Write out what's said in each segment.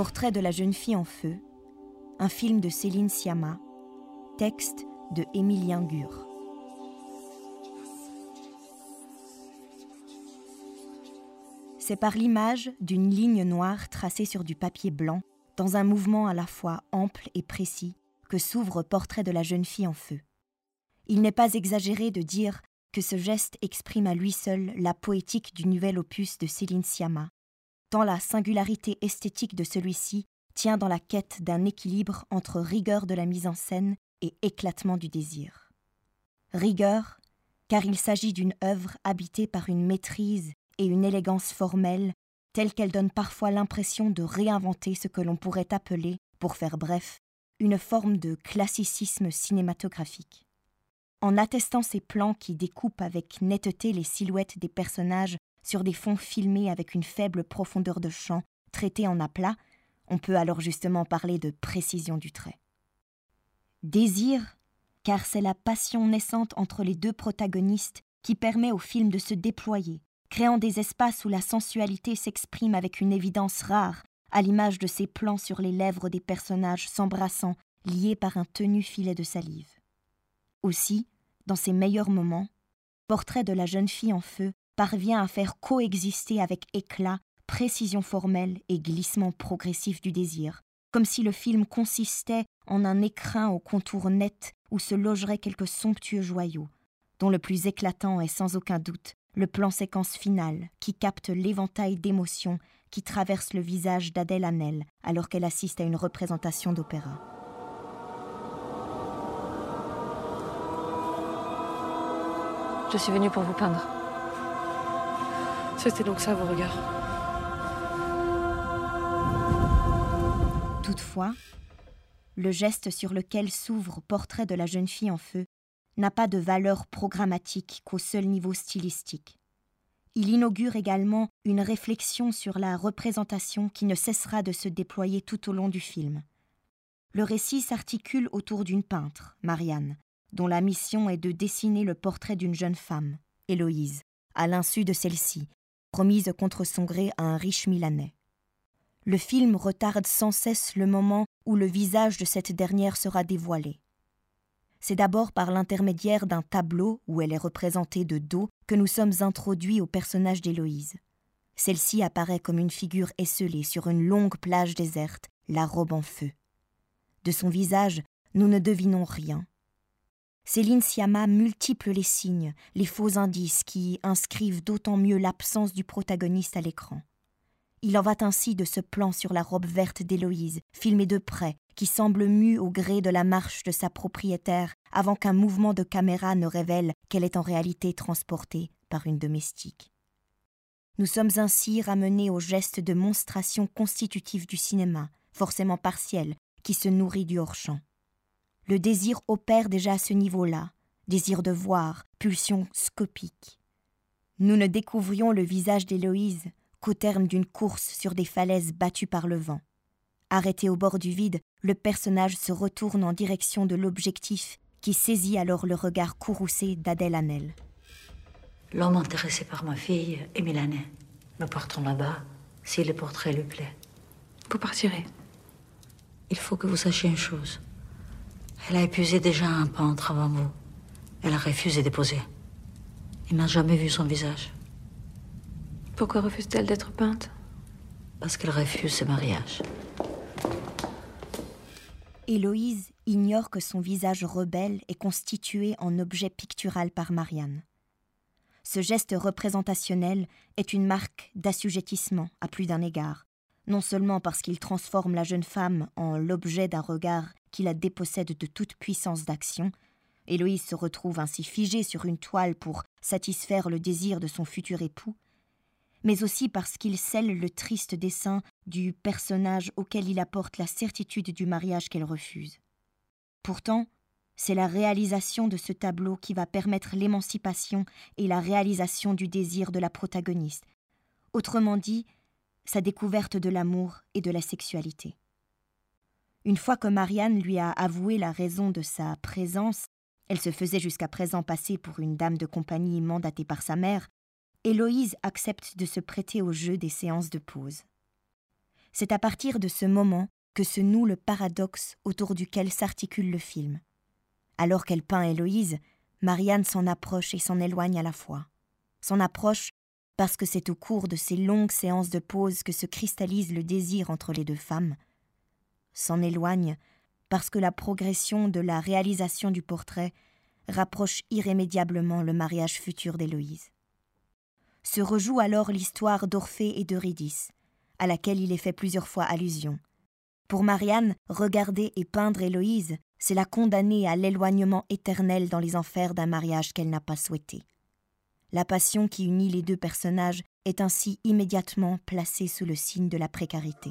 Portrait de la jeune fille en feu, un film de Céline Sciamma, texte de Émilien Gure. C'est par l'image d'une ligne noire tracée sur du papier blanc, dans un mouvement à la fois ample et précis, que s'ouvre Portrait de la jeune fille en feu. Il n'est pas exagéré de dire que ce geste exprime à lui seul la poétique du nouvel opus de Céline Sciamma, tant la singularité esthétique de celui-ci tient dans la quête d'un équilibre entre rigueur de la mise en scène et éclatement du désir. Rigueur, car il s'agit d'une œuvre habitée par une maîtrise et une élégance formelle telle qu'elle donne parfois l'impression de réinventer ce que l'on pourrait appeler, pour faire bref, une forme de classicisme cinématographique. En attestant ces plans qui découpent avec netteté les silhouettes des personnages sur des fonds filmés avec une faible profondeur de champ, traités en aplat, on peut alors justement parler de précision du trait. Désir, car c'est la passion naissante entre les deux protagonistes qui permet au film de se déployer, créant des espaces où la sensualité s'exprime avec une évidence rare, à l'image de ces plans sur les lèvres des personnages s'embrassant, liés par un tenu filet de salive. Aussi, dans ses meilleurs moments, Portrait de la jeune fille en feu parvient à faire coexister avec éclat précision formelle et glissement progressif du désir, comme si le film consistait en un écrin au contour net où se logeraient quelques somptueux joyaux, dont le plus éclatant est sans aucun doute le plan séquence final qui capte l'éventail d'émotions qui traverse le visage d'Adèle Hanel alors qu'elle assiste à une représentation d'opéra. Je suis venue pour vous peindre. C'était donc ça vos regards. Toutefois, le geste sur lequel s'ouvre Portrait de la jeune fille en feu n'a pas de valeur programmatique qu'au seul niveau stylistique. Il inaugure également une réflexion sur la représentation qui ne cessera de se déployer tout au long du film. Le récit s'articule autour d'une peintre, Marianne, dont la mission est de dessiner le portrait d'une jeune femme, Héloïse, à l'insu de celle-ci, promise contre son gré à un riche Milanais. Le film retarde sans cesse le moment où le visage de cette dernière sera dévoilé. C'est d'abord par l'intermédiaire d'un tableau où elle est représentée de dos que nous sommes introduits au personnage d'Héloïse. Celle-ci apparaît comme une figure esselée sur une longue plage déserte, la robe en feu. De son visage, nous ne devinons rien, Céline Sciamma multiple les signes, les faux indices qui inscrivent d'autant mieux l'absence du protagoniste à l'écran. Il en va ainsi de ce plan sur la robe verte d'Héloïse, filmé de près, qui semble mue au gré de la marche de sa propriétaire avant qu'un mouvement de caméra ne révèle qu'elle est en réalité transportée par une domestique. Nous sommes ainsi ramenés au geste de monstration constitutif du cinéma, forcément partiel, qui se nourrit du hors-champ. Le désir opère déjà à ce niveau-là, désir de voir, pulsion scopique. Nous ne découvrions le visage d'Héloïse qu'au terme d'une course sur des falaises battues par le vent. Arrêté au bord du vide, le personnage se retourne en direction de l'objectif qui saisit alors le regard courroucé d'Adèle Hanel. L'homme intéressé par ma fille est milanais. Nous partons là-bas si le portrait lui plaît. Vous partirez. Il faut que vous sachiez une chose. Elle a épuisé déjà un peintre avant vous. Elle a refusé de poser. Il n'a jamais vu son visage. Pourquoi refuse-t-elle d'être peinte? Parce qu'elle refuse ce mariage. Héloïse ignore que son visage rebelle est constitué en objet pictural par Marianne. Ce geste représentationnel est une marque d'assujettissement à plus d'un égard, non seulement parce qu'il transforme la jeune femme en l'objet d'un regard qui la dépossède de toute puissance d'action, Héloïse se retrouve ainsi figée sur une toile pour satisfaire le désir de son futur époux, mais aussi parce qu'il scelle le triste dessin du personnage auquel il apporte la certitude du mariage qu'elle refuse. Pourtant, c'est la réalisation de ce tableau qui va permettre l'émancipation et la réalisation du désir de la protagoniste, autrement dit, sa découverte de l'amour et de la sexualité. Une fois que Marianne lui a avoué la raison de sa présence, elle se faisait jusqu'à présent passer pour une dame de compagnie mandatée par sa mère, Héloïse accepte de se prêter au jeu des séances de pause. C'est à partir de ce moment que se noue le paradoxe autour duquel s'articule le film. Alors qu'elle peint Héloïse, Marianne s'en approche et s'en éloigne à la fois. S'en approche parce que c'est au cours de ces longues séances de pause que se cristallise le désir entre les deux femmes. S'en éloigne parce que la progression de la réalisation du portrait rapproche irrémédiablement le mariage futur d'Héloïse. Se rejoue alors l'histoire d'Orphée et d'Eurydice, à laquelle il est fait plusieurs fois allusion. Pour Marianne, regarder et peindre Héloïse, c'est la condamner à l'éloignement éternel dans les enfers d'un mariage qu'elle n'a pas souhaité. La passion qui unit les deux personnages est ainsi immédiatement placée sous le signe de la précarité.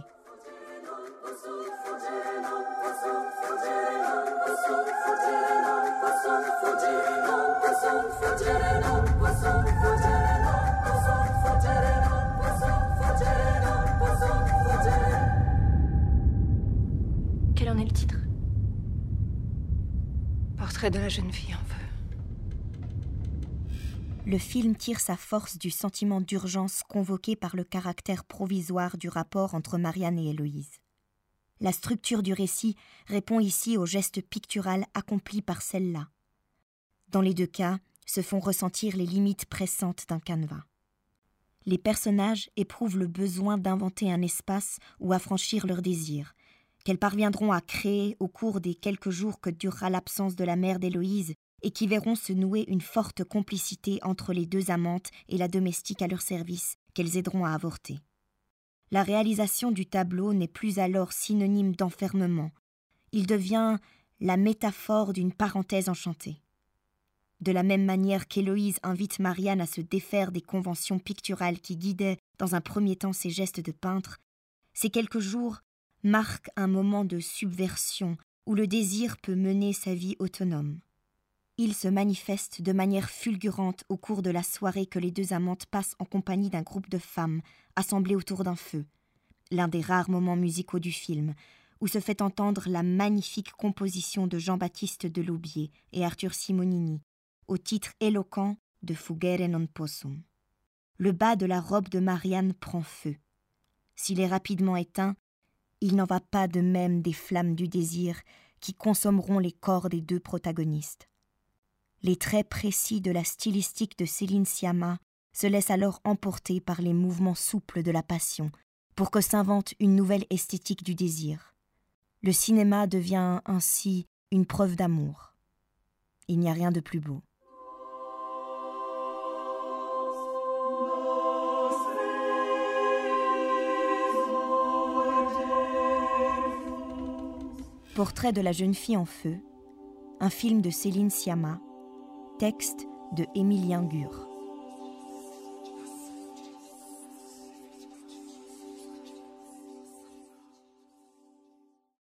Le film tire sa force du sentiment d'urgence convoqué par le caractère provisoire du rapport entre Marianne et Héloïse. La structure du récit répond ici au geste pictural accompli par celle-là. Dans les deux cas, se font ressentir les limites pressantes d'un canevas. Les personnages éprouvent le besoin d'inventer un espace où affranchir leurs désirs, qu'elles parviendront à créer au cours des quelques jours que durera l'absence de la mère d'Héloïse et qui verront se nouer une forte complicité entre les deux amantes et la domestique à leur service, qu'elles aideront à avorter. La réalisation du tableau n'est plus alors synonyme d'enfermement, il devient la métaphore d'une parenthèse enchantée. De la même manière qu'Héloïse invite Marianne à se défaire des conventions picturales qui guidaient dans un premier temps ses gestes de peintre, ces quelques jours marquent un moment de subversion où le désir peut mener sa vie autonome. Il se manifeste de manière fulgurante au cours de la soirée que les deux amantes passent en compagnie d'un groupe de femmes assemblées autour d'un feu, l'un des rares moments musicaux du film, où se fait entendre la magnifique composition de Jean-Baptiste Deloubier et Arthur Simonini, au titre éloquent de Fugere non possum. Le bas de la robe de Marianne prend feu. S'il est rapidement éteint, il n'en va pas de même des flammes du désir qui consommeront les corps des deux protagonistes. Les traits précis de la stylistique de Céline Sciamma se laissent alors emporter par les mouvements souples de la passion pour que s'invente une nouvelle esthétique du désir. Le cinéma devient ainsi une preuve d'amour. Il n'y a rien de plus beau. Portrait de la jeune fille en feu, un film de Céline Sciamma, texte de Émilien Gure.